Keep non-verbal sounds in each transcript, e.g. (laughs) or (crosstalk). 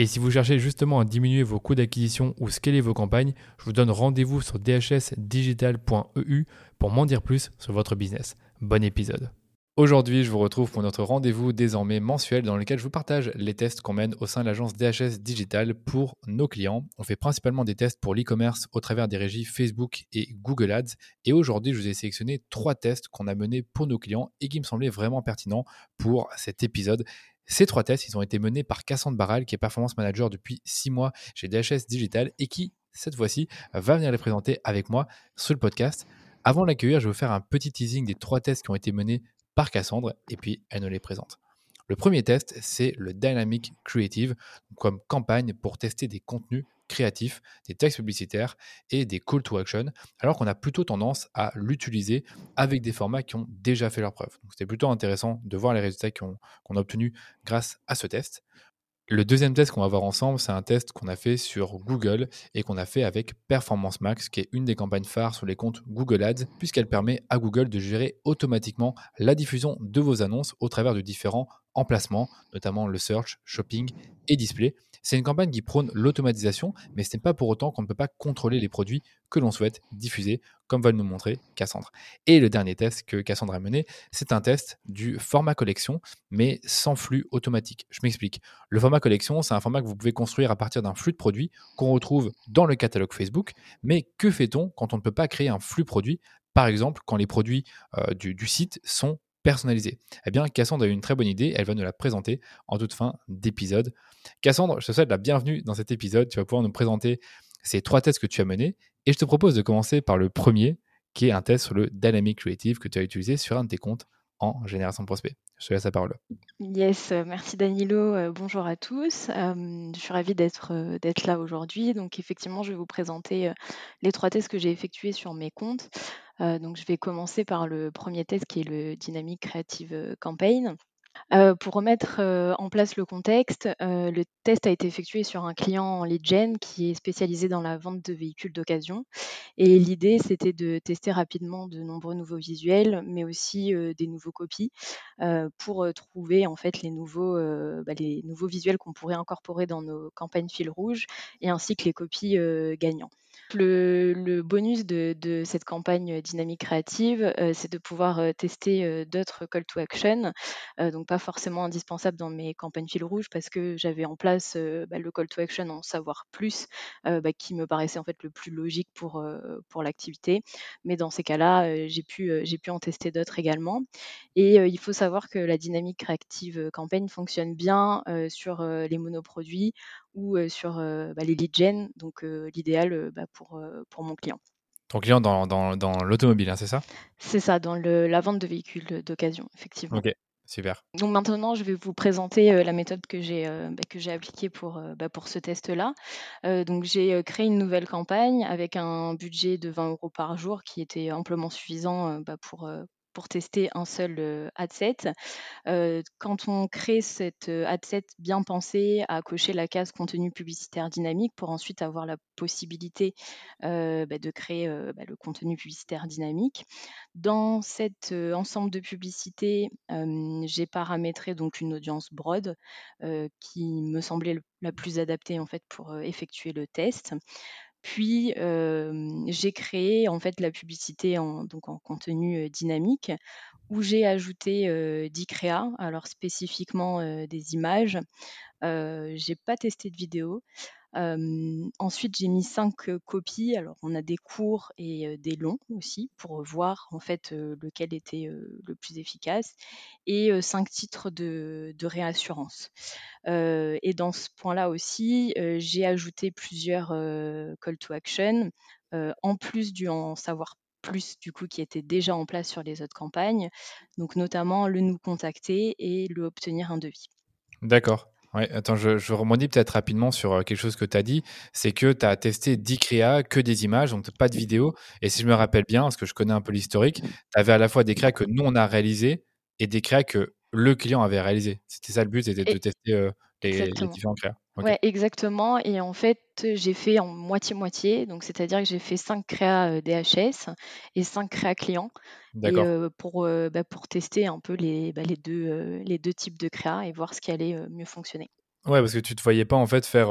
Et si vous cherchez justement à diminuer vos coûts d'acquisition ou scaler vos campagnes, je vous donne rendez-vous sur dhsdigital.eu pour m'en dire plus sur votre business. Bon épisode. Aujourd'hui, je vous retrouve pour notre rendez-vous désormais mensuel dans lequel je vous partage les tests qu'on mène au sein de l'agence DHS Digital pour nos clients. On fait principalement des tests pour l'e-commerce au travers des régies Facebook et Google Ads. Et aujourd'hui, je vous ai sélectionné trois tests qu'on a menés pour nos clients et qui me semblaient vraiment pertinents pour cet épisode. Ces trois tests, ils ont été menés par Cassandre Barral, qui est performance manager depuis six mois chez DHS Digital et qui, cette fois-ci, va venir les présenter avec moi sur le podcast. Avant de l'accueillir, je vais vous faire un petit teasing des trois tests qui ont été menés par Cassandre et puis elle nous les présente. Le premier test, c'est le Dynamic Creative, comme campagne pour tester des contenus créatifs, des textes publicitaires et des call to action, alors qu'on a plutôt tendance à l'utiliser avec des formats qui ont déjà fait leur preuve. C'était plutôt intéressant de voir les résultats qu'on a obtenus grâce à ce test. Le deuxième test qu'on va voir ensemble, c'est un test qu'on a fait sur Google et qu'on a fait avec Performance Max, qui est une des campagnes phares sur les comptes Google Ads, puisqu'elle permet à Google de gérer automatiquement la diffusion de vos annonces au travers de différents emplacements, notamment le search, shopping et display. C'est une campagne qui prône l'automatisation, mais ce n'est pas pour autant qu'on ne peut pas contrôler les produits que l'on souhaite diffuser, comme va nous montrer Cassandre. Et le dernier test que Cassandre a mené, c'est un test du format collection, mais sans flux automatique. Je m'explique. Le format collection, c'est un format que vous pouvez construire à partir d'un flux de produits qu'on retrouve dans le catalogue Facebook. Mais que fait-on quand on ne peut pas créer un flux produit? Par exemple, quand les produits euh, du, du, site sont personnalisée Eh bien, Cassandre a eu une très bonne idée, elle va nous la présenter en toute fin d'épisode. Cassandre, je te souhaite la bienvenue dans cet épisode. Tu vas pouvoir nous présenter ces trois tests que tu as menés et je te propose de commencer par le premier, qui est un test sur le Dynamic Creative que tu as utilisé sur un de tes comptes en génération prospect. Je te laisse la parole. Yes, euh, merci Danilo. Euh, bonjour à tous. Euh, je suis ravie d'être d'être là aujourd'hui. Donc effectivement, je vais vous présenter les trois tests que j'ai effectués sur mes comptes. donc je vais commencer par le premier test qui est le Dynamic Creative Campaign. Euh, pour remettre, euh, en place le contexte, euh, le test a été effectué sur un client en lead gen qui est spécialisé dans la vente de véhicules d'occasion et l'idée, c'était de tester rapidement de nombreux nouveaux visuels, mais aussi, des nouveaux copies, pour, trouver en fait les nouveaux, bah, les nouveaux visuels qu'on pourrait incorporer dans nos campagnes fil rouge et ainsi que les copies, gagnants. Le, bonus de, cette campagne dynamique créative, c'est de pouvoir tester d'autres call to action, donc pas forcément indispensable dans mes campagnes fil rouge parce que j'avais en place bah, le call to action en savoir plus, bah, qui me paraissait en fait le plus logique pour, pour l'activité. Mais dans ces cas-là, j'ai pu, j'ai pu en tester d'autres également. Et il faut savoir que la dynamique créative campagne fonctionne bien sur les monoproduits ou sur bah, les lead gen, donc l'idéal bah, pour, pour mon client. Ton client dans, dans, dans l'automobile, hein, c'est ça? C'est ça, dans le, la vente de véhicules d'occasion, effectivement. Ok, Donc maintenant, je vais vous présenter la méthode que j'ai bah, que j'ai appliquée pour, pour ce test-là. donc j'ai créé une nouvelle campagne avec un budget de 20 euros par jour qui était amplement suffisant pour, pour tester un seul ad-set. quand on crée cet ad-set bien pensé à cocher la case contenu publicitaire dynamique pour ensuite avoir la possibilité bah, de créer bah, le contenu publicitaire dynamique. Dans cet ensemble de publicités, j'ai paramétré donc une audience broad qui me semblait la plus adaptée en fait pour effectuer le test. Puis, j'ai créé en fait la publicité en contenu, dynamique où j'ai ajouté, 10 créas, alors spécifiquement, des images. J'ai pas testé de vidéo. Ensuite, j'ai mis 5 copies. Alors, on a des courts et des longs aussi pour voir en fait lequel était le plus efficace et 5 titres de, réassurance. et dans ce point-là aussi, j'ai ajouté plusieurs call to action en plus du en savoir plus du coup qui était déjà en place sur les autres campagnes, donc notamment le nous contacter et le obtenir un devis. D'accord. Ouais, attends, je, je rebondis peut-être rapidement sur euh, quelque chose que tu as dit. C'est que tu as testé 10 créas, que des images, donc pas de vidéo. Et si je me rappelle bien, parce que je connais un peu l'historique, tu avais à la fois des créas que nous, on a réalisés et des créas que le client avait réalisés. C'était ça le but, c'était de tester euh, les, différents créas. Ouais, exactement. Et en fait, j'ai fait en moitié-moitié. Donc, c'est-à-dire que j'ai fait 5 créas DHS et 5 créas clients. Et pour, bah, pour tester un peu les, bah, les, deux, les deux types de créas et voir ce qui allait mieux fonctionner. Ouais, parce que tu ne te voyais pas en fait faire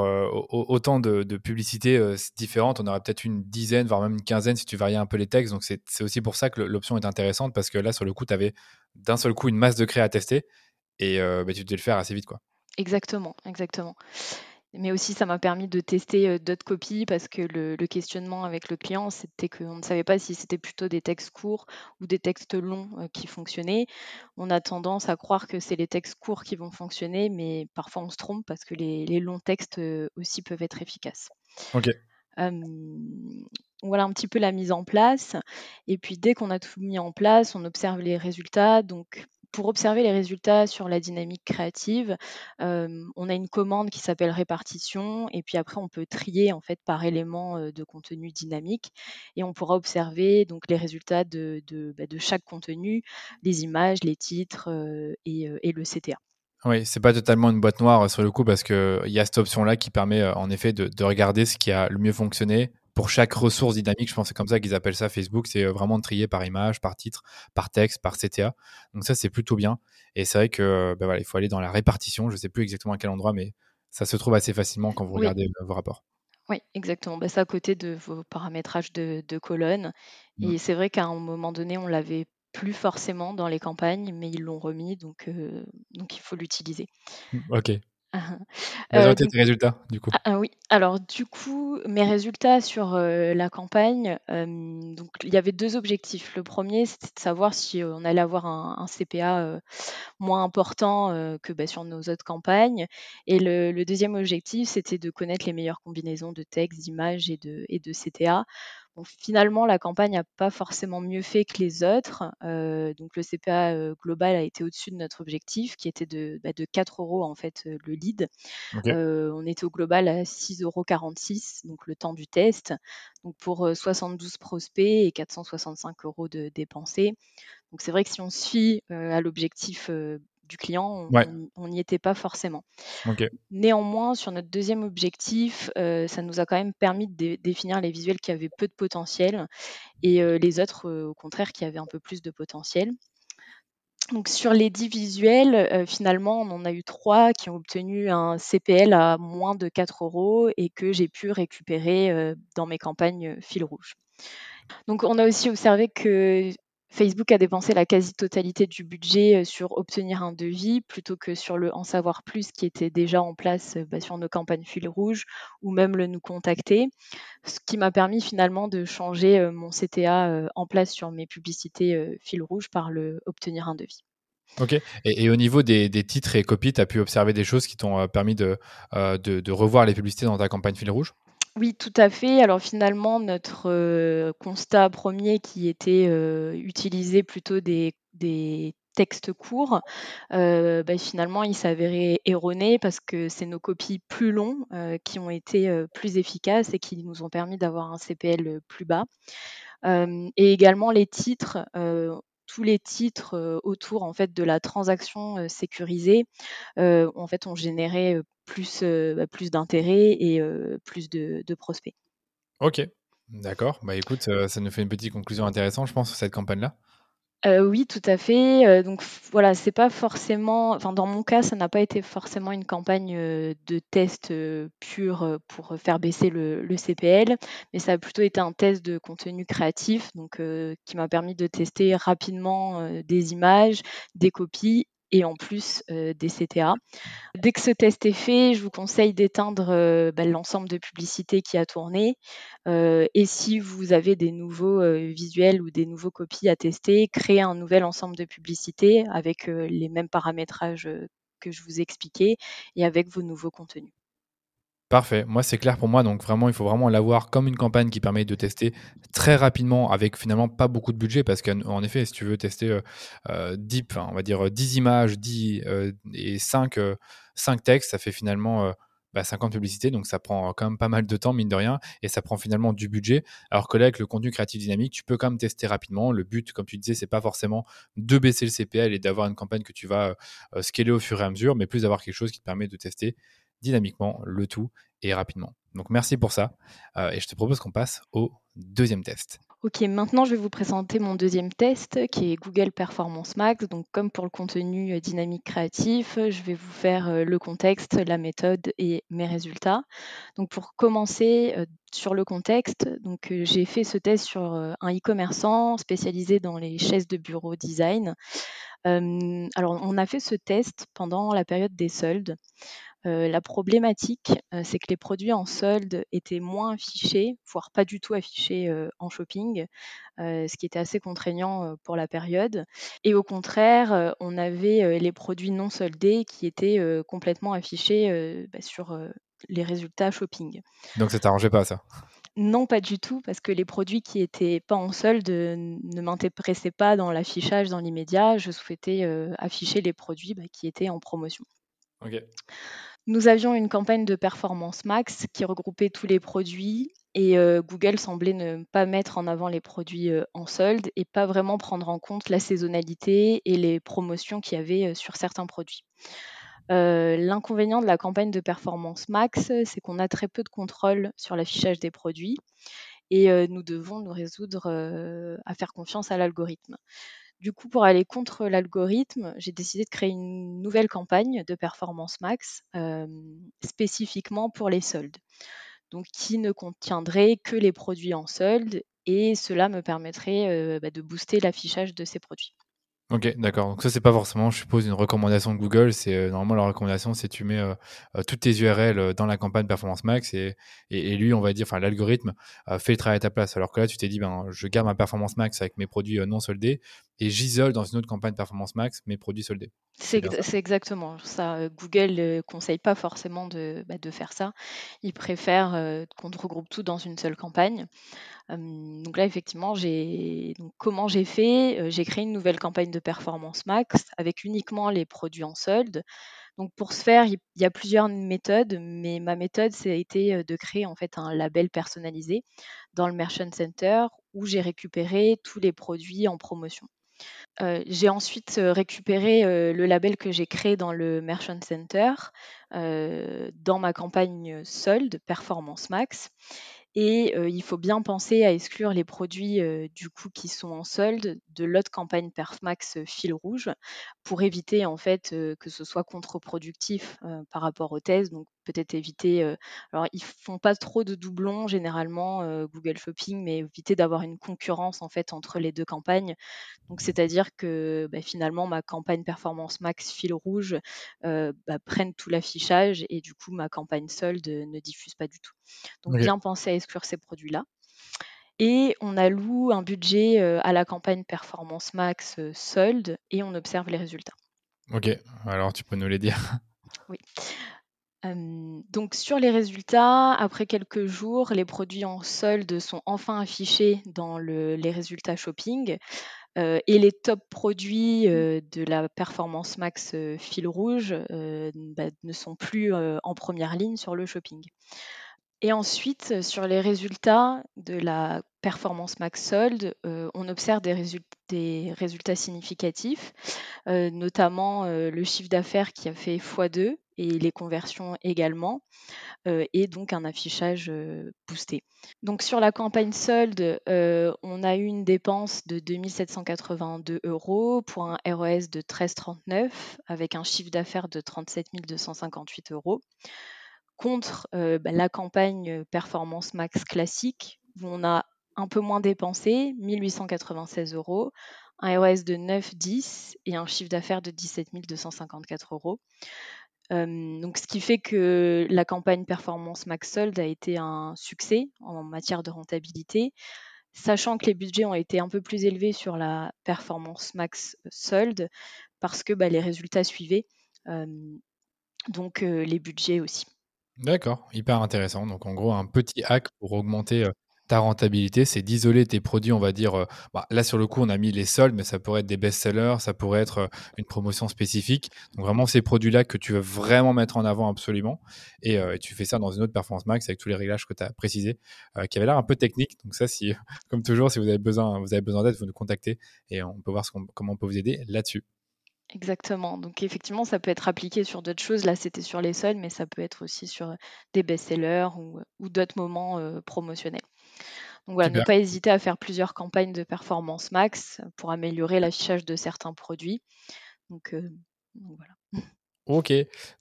autant de, de publicités différentes. On aurait peut-être une dizaine, voire même une quinzaine si tu variais un peu les textes. Donc c'est aussi pour ça que l'option est intéressante parce que là, sur le coup, tu avais d'un seul coup une masse de créas à tester et bah, tu devais le faire assez vite. quoi. Exactement, exactement. Mais aussi, ça m'a permis de tester d'autres copies parce que le, questionnement avec le client, c'était qu'on ne savait pas si c'était plutôt des textes courts ou des textes longs qui fonctionnaient. On a tendance à croire que c'est les textes courts qui vont fonctionner, mais parfois on se trompe parce que les, longs textes aussi peuvent être efficaces. Ok. voilà un petit peu la mise en place. Et puis dès qu'on a tout mis en place, on observe les résultats. Donc pour observer les résultats sur la dynamique créative, on a une commande qui s'appelle répartition et puis après on peut trier en fait par élément de contenu dynamique et on pourra observer donc les résultats de, bah, chaque contenu, les images, les titres et, le CTA. Oui, c'est pas totalement une boîte noire sur le coup parce qu'il y a cette option-là qui permet en effet de, de, regarder ce qui a le mieux fonctionné, pour chaque ressource dynamique, je pense que c'est comme ça qu'ils appellent ça Facebook, c'est euh, vraiment de trier par image, par titre, par texte, par CTA. Donc ça, c'est plutôt bien. Et c'est vrai que ben voilà, il faut aller dans la répartition. Je ne sais plus exactement à quel endroit, mais ça se trouve assez facilement quand vous regardez euh, vos rapports. Oui, exactement. Bah, c'est à côté de vos paramétrages de, colonnes. Mmh. Et c'est vrai qu'à un moment donné, on l'avait plus forcément dans les campagnes, mais ils l'ont remis, donc, euh, donc il faut l'utiliser. Mmh, ok. Quels ont été tes résultats, du coup ah, ah oui, alors du coup, mes résultats sur la campagne, donc il y avait deux objectifs. Le premier, c'était de savoir si on allait avoir un, CPA moins important que bah, sur nos autres campagnes. Et le, deuxième objectif, c'était de connaître les meilleures combinaisons de textes, d'images et de, et de CTA finalement, la campagne n'a pas forcément mieux fait que les autres. Euh, donc le CPA euh, global a été au-dessus de notre objectif, qui était de, 4 bah, euros en fait euh, le lead. on était au global à 6,46 euros, donc le temps du test. Donc pour 72 prospects et 465 euros de dépensés. Donc c'est vrai que si on suit à l'objectif du client, on n'y était pas forcément. Néanmoins, sur notre deuxième objectif, euh, ça nous a quand même permis de définir les visuels qui avaient peu de potentiel et euh, les autres, euh, au contraire, qui avaient un peu plus de potentiel. Donc sur les 10 visuels, finalement, on en a eu trois qui ont obtenu un CPL à moins de 4 euros et que j'ai pu récupérer dans mes campagnes fil rouge. Donc on a aussi observé que Facebook a dépensé la quasi-totalité du budget sur obtenir un devis plutôt que sur le en savoir plus qui était déjà en place bah, sur nos campagnes fil rouge ou même le nous contacter, ce qui m'a permis finalement de changer mon CTA en place sur mes publicités fil rouge par le obtenir un devis. Ok. Et, au niveau des, titres et copies, tu as pu observer des choses qui t'ont permis de, revoir les publicités dans ta campagne fil rouge? Oui, tout à fait. Alors finalement, notre constat premier qui était utiliser plutôt des, textes courts, bah, finalement, il s'avérait erroné parce que c'est nos copies plus longs qui ont été plus efficaces et qui nous ont permis d'avoir un CPL plus bas. et également les titres, tous les titres autour en fait de la transaction sécurisée, en fait, ont généré plus, bah, plus d'intérêt et plus de, prospects. Ok, d'accord. Bah écoute, ça nous fait une petite conclusion intéressante, je pense, sur cette campagne-là. Oui, tout à fait. donc voilà, c'est pas forcément, enfin dans mon cas, ça n'a pas été forcément une campagne de test pur pour faire baisser le, le, CPL, mais ça a plutôt été un test de contenu créatif, donc qui m'a permis de tester rapidement des images, des copies et en plus des CTA. Dès que ce test est fait, je vous conseille d'éteindre bah, l'ensemble de publicités qui a tourné. et si vous avez des nouveaux visuels ou des nouveaux copies à tester, créez un nouvel ensemble de publicités avec les mêmes paramétrages que je vous ai expliqués et avec vos nouveaux contenus. Parfait. Moi, c'est clair pour moi. Donc, vraiment, il faut vraiment l'avoir comme une campagne qui permet de tester très rapidement avec finalement pas beaucoup de budget. Parce qu'en effet, si tu veux tester euh, 10, euh, on va dire 10 images 10, euh, et 5, 5 euh, textes, ça fait finalement bah, 50 publicités. Donc, ça prend quand même pas mal de temps, mine de rien. Et ça prend finalement du budget. Alors que là, avec le contenu créatif dynamique, tu peux quand même tester rapidement. Le but, comme tu disais, c'est pas forcément de baisser le CPL et d'avoir une campagne que tu vas scaler au fur et à mesure, mais plus d'avoir quelque chose qui te permet de tester dynamiquement le tout et rapidement. Donc merci pour ça. Euh, et je te propose qu'on passe au deuxième test. Ok, maintenant je vais vous présenter mon deuxième test qui est Google Performance Max. Donc comme pour le contenu euh, dynamique créatif, je vais vous faire euh, le contexte, la méthode et mes résultats. Donc pour commencer sur le contexte, donc j'ai fait ce test sur un e-commerçant spécialisé dans les chaises de bureau design. alors on a fait ce test pendant la période des soldes. Euh, la problématique, euh, c'est que les produits en solde étaient moins affichés, voire pas du tout affichés euh, en shopping, ce qui était assez contraignant pour la période. Et au contraire, on avait les produits non soldés qui étaient complètement affichés bah, sur les résultats shopping. Donc ça t'arrangeait pas ça? Non, pas du tout, parce que les produits qui étaient pas en solde ne m'intéressaient pas dans l'affichage dans l'immédiat. Je souhaitais afficher les produits bah, qui étaient en promotion. Ok. Nous avions une campagne de performance max qui regroupait tous les produits et euh, Google semblait ne pas mettre en avant les produits euh, en solde et pas vraiment prendre en compte la saisonnalité et les promotions qu'il y avait euh, sur certains produits. L'inconvénient de la campagne de performance max, c'est qu'on a très peu de contrôle sur l'affichage des produits et nous devons nous résoudre à faire confiance à l'algorithme. Du coup, pour aller contre l'algorithme, j'ai décidé de créer une nouvelle campagne de performance max spécifiquement pour les soldes. Donc, qui ne contiendrait que les produits en solde et cela me permettrait bah, de booster l'affichage de ces produits. Ok, d'accord. Donc ça, c'est pas forcément, je suppose, une recommandation de Google. C'est euh, normalement la recommandation, c'est tu mets euh, euh, toutes tes URL dans la campagne Performance Max et, et, lui, on va dire, enfin l'algorithme fait le travail à ta place. Alors que là, tu t'es dit, ben, je garde ma Performance Max avec mes produits non soldés et j'isole dans une autre campagne Performance Max mes produits soldés. C'est exactement ça. Google ne conseille pas forcément de, bah, de, faire ça. Il préfère qu'on regroupe tout dans une seule campagne donc là, effectivement, comment j'ai fait? J'ai créé une nouvelle campagne de performance max avec uniquement les produits en solde. Donc pour ce faire, il y a plusieurs méthodes, mais ma méthode, ça a été de créer en fait un label personnalisé dans le Merchant Center où j'ai récupéré tous les produits en promotion. J'ai ensuite récupéré le label que j'ai créé dans le Merchant Center dans ma campagne solde Performance Max et il faut bien penser à exclure les produits du coup qui sont en solde de l'autre campagne Perfmax fil rouge pour éviter en fait que ce soit contre-productif par rapport aux thèses. Peut-être éviter. alors ils font pas trop de doublons généralement Google Shopping, mais éviter d'avoir une concurrence en fait entre les deux campagnes. Donc c'est-à-dire que bah, finalement ma campagne Performance Max fil rouge bah, prenne tout l'affichage et du coup ma campagne solde ne diffuse pas du tout. Donc bien penser à exclure ces produits-là. Et on alloue un budget à la campagne Performance Max solde et on observe les résultats. Ok, alors tu peux nous les dire? Oui. Donc sur les résultats, après quelques jours, les produits en solde sont enfin affichés dans les résultats shopping. et les top produits de la Performance Max fil rouge bah, ne sont plus en première ligne sur le shopping. Et ensuite, sur les résultats de la performance max solde, euh, on observe des, résultats significatifs, euh, notamment euh, le chiffre d'affaires qui a fait x2 et les conversions également, et donc un affichage boosté. Donc sur la campagne solde, on a eu une dépense de 2782 euros pour un ROS de 13,39 avec un chiffre d'affaires de 37 258 euros contre bah, la campagne Performance Max classique, où on a un peu moins dépensé, 1896 euros, un ROS de 9-10 et un chiffre d'affaires de 17 254 euros. donc, ce qui fait que la campagne Performance Max Sold a été un succès en matière de rentabilité, sachant que les budgets ont été un peu plus élevés sur la Performance Max Sold parce que bah, les résultats suivaient, donc les budgets aussi. D'accord, hyper intéressant. Donc en gros, un petit hack pour augmenter ta rentabilité, c'est d'isoler tes produits, on va dire. Bah, là, sur le coup, on a mis les soldes, mais ça pourrait être des best-sellers, ça pourrait être une promotion spécifique. Donc vraiment, ces produits-là que tu veux vraiment mettre en avant absolument. Et, tu fais ça dans une autre Performance Max avec tous les réglages que tu as précisés, qui avaient l'air un peu techniques. Donc ça, si, (laughs) comme toujours, si vous avez besoin, vous avez besoin d'aide, vous nous contactez et on peut voir comment on peut vous aider là-dessus. Exactement. Donc effectivement, ça peut être appliqué sur d'autres choses. Là, c'était sur les soldes, mais ça peut être aussi sur des best-sellers ou, d'autres moments promotionnels. Donc voilà, ne pas hésiter à faire plusieurs campagnes de performance max pour améliorer l'affichage de certains produits. Donc, donc voilà. (laughs) Ok,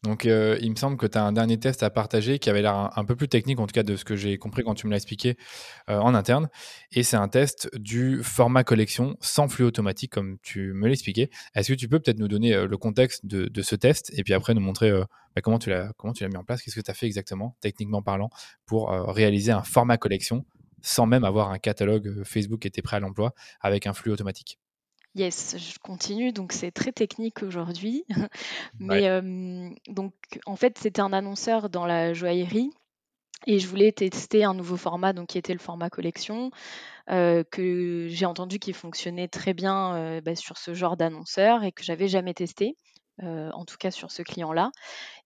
donc euh, il me semble que tu as un dernier test à partager qui avait l'air un, peu plus technique, en tout cas de ce que j'ai compris quand tu me l'as expliqué euh, en interne. Et c'est un test du format collection sans flux automatique, comme tu me l'expliquais. Est-ce que tu peux peut-être nous donner euh, le contexte de, ce test et puis après nous montrer bah, comment tu l'as mis en place, qu'est-ce que tu as fait exactement, techniquement parlant, pour réaliser un format collection sans même avoir un catalogue Facebook qui était prêt à l'emploi avec un flux automatique? Yes, je continue. Donc, c'est très technique aujourd'hui. (laughs) Mais donc, en fait, c'était un annonceur dans la joaillerie et je voulais tester un nouveau format, donc qui était le format collection, que j'ai entendu qu'il fonctionnait très bien bah, sur ce genre d'annonceur et que j'avais jamais testé, en tout cas sur ce client-là.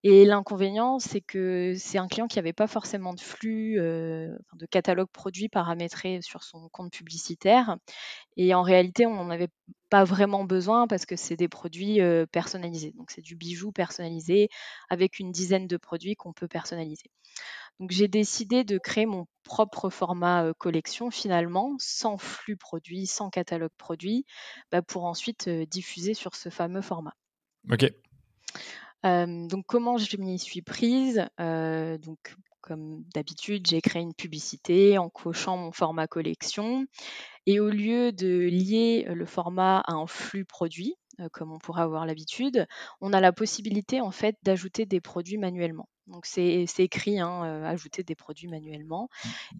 Et l'inconvénient, c'est que c'est un client qui n'avait pas forcément de flux, de catalogue produit paramétré sur son compte publicitaire. Et en réalité, on n'en avait pas vraiment besoin parce que c'est des produits personnalisés. Donc c'est du bijou personnalisé avec une dizaine de produits qu'on peut personnaliser. Donc j'ai décidé de créer mon propre format collection finalement, sans flux produit, sans catalogue produit, bah, pour ensuite diffuser sur ce fameux format. Ok. donc comment je m'y suis prise? Donc comme d'habitude, j'ai créé une publicité en cochant mon format collection. Et au lieu de lier le format à un flux produit, comme on pourrait avoir l'habitude, on a la possibilité en fait d'ajouter des produits manuellement. Donc c'est écrit, hein, ajouter des produits manuellement.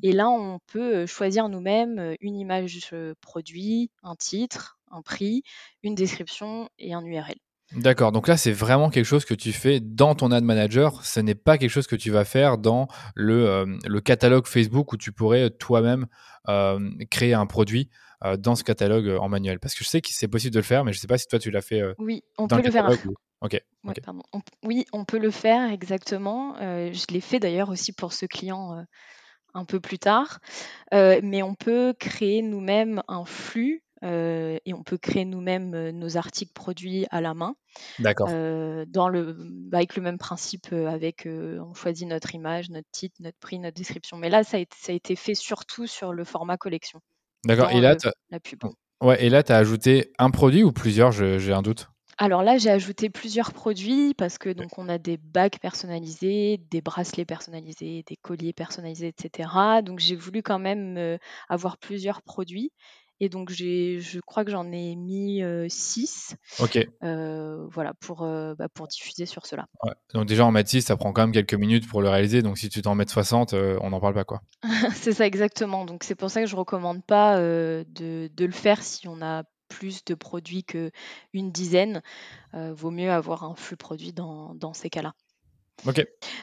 Et là, on peut choisir nous-mêmes une image produit, un titre, un prix, une description et un URL. D'accord, donc là c'est vraiment quelque chose que tu fais dans ton ad manager, ce n'est pas quelque chose que tu vas faire dans le, euh, le catalogue Facebook où tu pourrais toi-même euh, créer un produit euh, dans ce catalogue en manuel. Parce que je sais que c'est possible de le faire, mais je ne sais pas si toi tu l'as fait. oui, on peut le, faire. (laughs) Ok. oui, on peut le faire exactement. je l'ai fait d'ailleurs aussi pour ce client un peu plus tard. mais on peut créer nous-mêmes un flux euh, et on peut créer nous-mêmes euh, nos articles produits à la main. D'accord. Euh, dans le, bah, avec le même principe, avec on choisit notre image, notre titre, notre prix, notre description. Mais là, ça a, été, ça a été fait surtout sur le format collection. D'accord. Et là, la pub. Ouais, et là, tu as ajouté un produit ou plusieurs? J'ai un doute. Alors là, j'ai ajouté plusieurs produits parce que donc on a des bagues personnalisés, des bracelets personnalisés, des colliers personnalisés, etc. Donc j'ai voulu quand même avoir plusieurs produits et donc, je crois que j'en ai mis 6. Ok. voilà, pour, bah, pour diffuser sur cela. Donc, déjà, en mettre 6, ça prend quand même quelques minutes pour le réaliser. Donc, si tu t'en mets 60, on n'en parle pas. quoi. (laughs) c'est ça, exactement. Donc, c'est pour ça que je ne recommande pas de, de, le faire si on a plus de produits qu'une dizaine. vaut mieux avoir un flux produit dans, dans ces cas-là.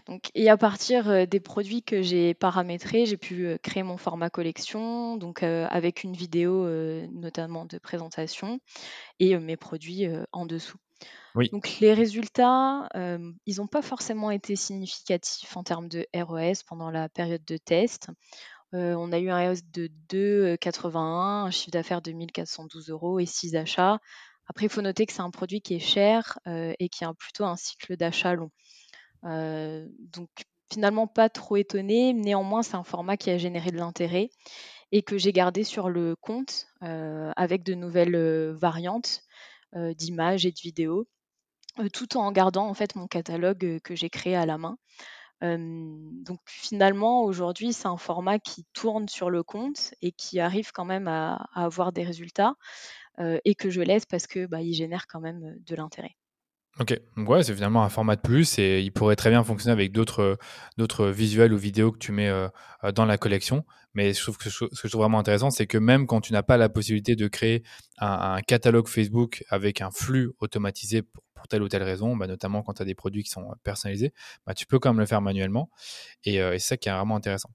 Donc, et à partir des produits que j'ai paramétrés, j'ai pu créer mon format collection, donc avec une vidéo notamment de présentation et mes produits en dessous. Oui. Donc les résultats, ils n'ont pas forcément été significatifs en termes de ROS pendant la période de test. on a eu un ROS de 2,81, un chiffre d'affaires de 1412 euros et 6 achats. Après, il faut noter que c'est un produit qui est cher et qui a plutôt un cycle d'achat long. Euh, donc finalement pas trop étonnée. Néanmoins, c'est un format qui a généré de l'intérêt et que j'ai gardé sur le compte euh, avec de nouvelles euh, variantes d'images et de vidéos, tout en gardant en fait mon catalogue que j'ai créé à la main. donc finalement, aujourd'hui, c'est un format qui tourne sur le compte et qui arrive quand même à avoir des résultats. et que je laisse parce que bah, génèrent quand même de l'intérêt. Ok, donc ouais, c'est finalement un format de plus et il pourrait très bien fonctionner avec d'autres, visuels ou vidéos que tu mets dans la collection. Mais je trouve que ce que je trouve vraiment intéressant, c'est que même quand tu n'as pas la possibilité de créer un, catalogue Facebook avec un flux automatisé pour, telle ou telle raison, bah, notamment quand tu as des produits qui sont personnalisés, bah, tu peux quand même le faire manuellement. Et, et c'est ça qui est vraiment intéressant.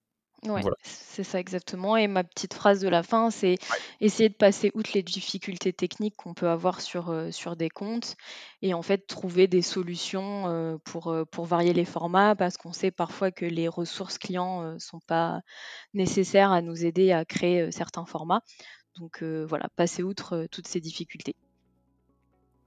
Ouais, c'est ça exactement et ma petite phrase de la fin, c'est essayer de passer outre les difficultés techniques qu'on peut avoir sur, sur des comptes et en fait trouver des solutions, pour, pour varier les formats parce qu'on sait parfois que les ressources clients, ne sont pas nécessaires à nous aider à créer, certains formats. Donc, voilà, passer outre, toutes ces difficultés.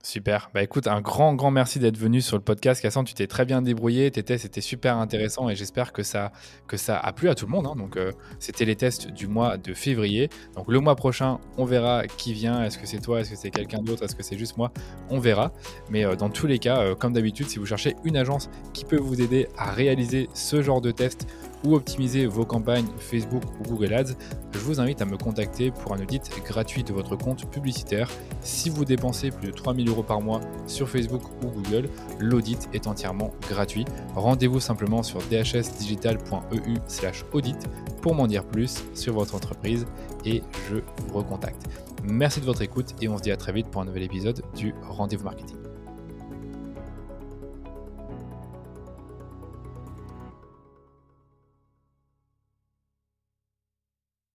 Super. Bah écoute, un grand, grand merci d'être venu sur le podcast. Cassandre, tu t'es très bien débrouillé. Tes tests étaient super intéressants et j'espère que ça, a plu à tout le monde. Hein. Donc, euh, c'était les tests du mois de février. Donc, le mois prochain, on verra qui vient. Est-ce que c'est toi? Est-ce que c'est quelqu'un d'autre? Est-ce que c'est juste moi? On verra. Mais euh, dans tous les cas, euh, comme d'habitude, si vous cherchez une agence qui peut vous aider à réaliser ce genre de test ou optimiser vos campagnes Facebook ou Google Ads, je vous invite à me contacter pour un audit gratuit de votre compte publicitaire. Si vous dépensez plus de 3000 euros par mois sur Facebook ou Google, l'audit est entièrement gratuit. Rendez-vous simplement sur dhsdigital.eu/audit pour m'en dire plus sur votre entreprise et je vous recontacte. Merci de votre écoute et on se dit à très vite pour un nouvel épisode du Rendez-vous Marketing.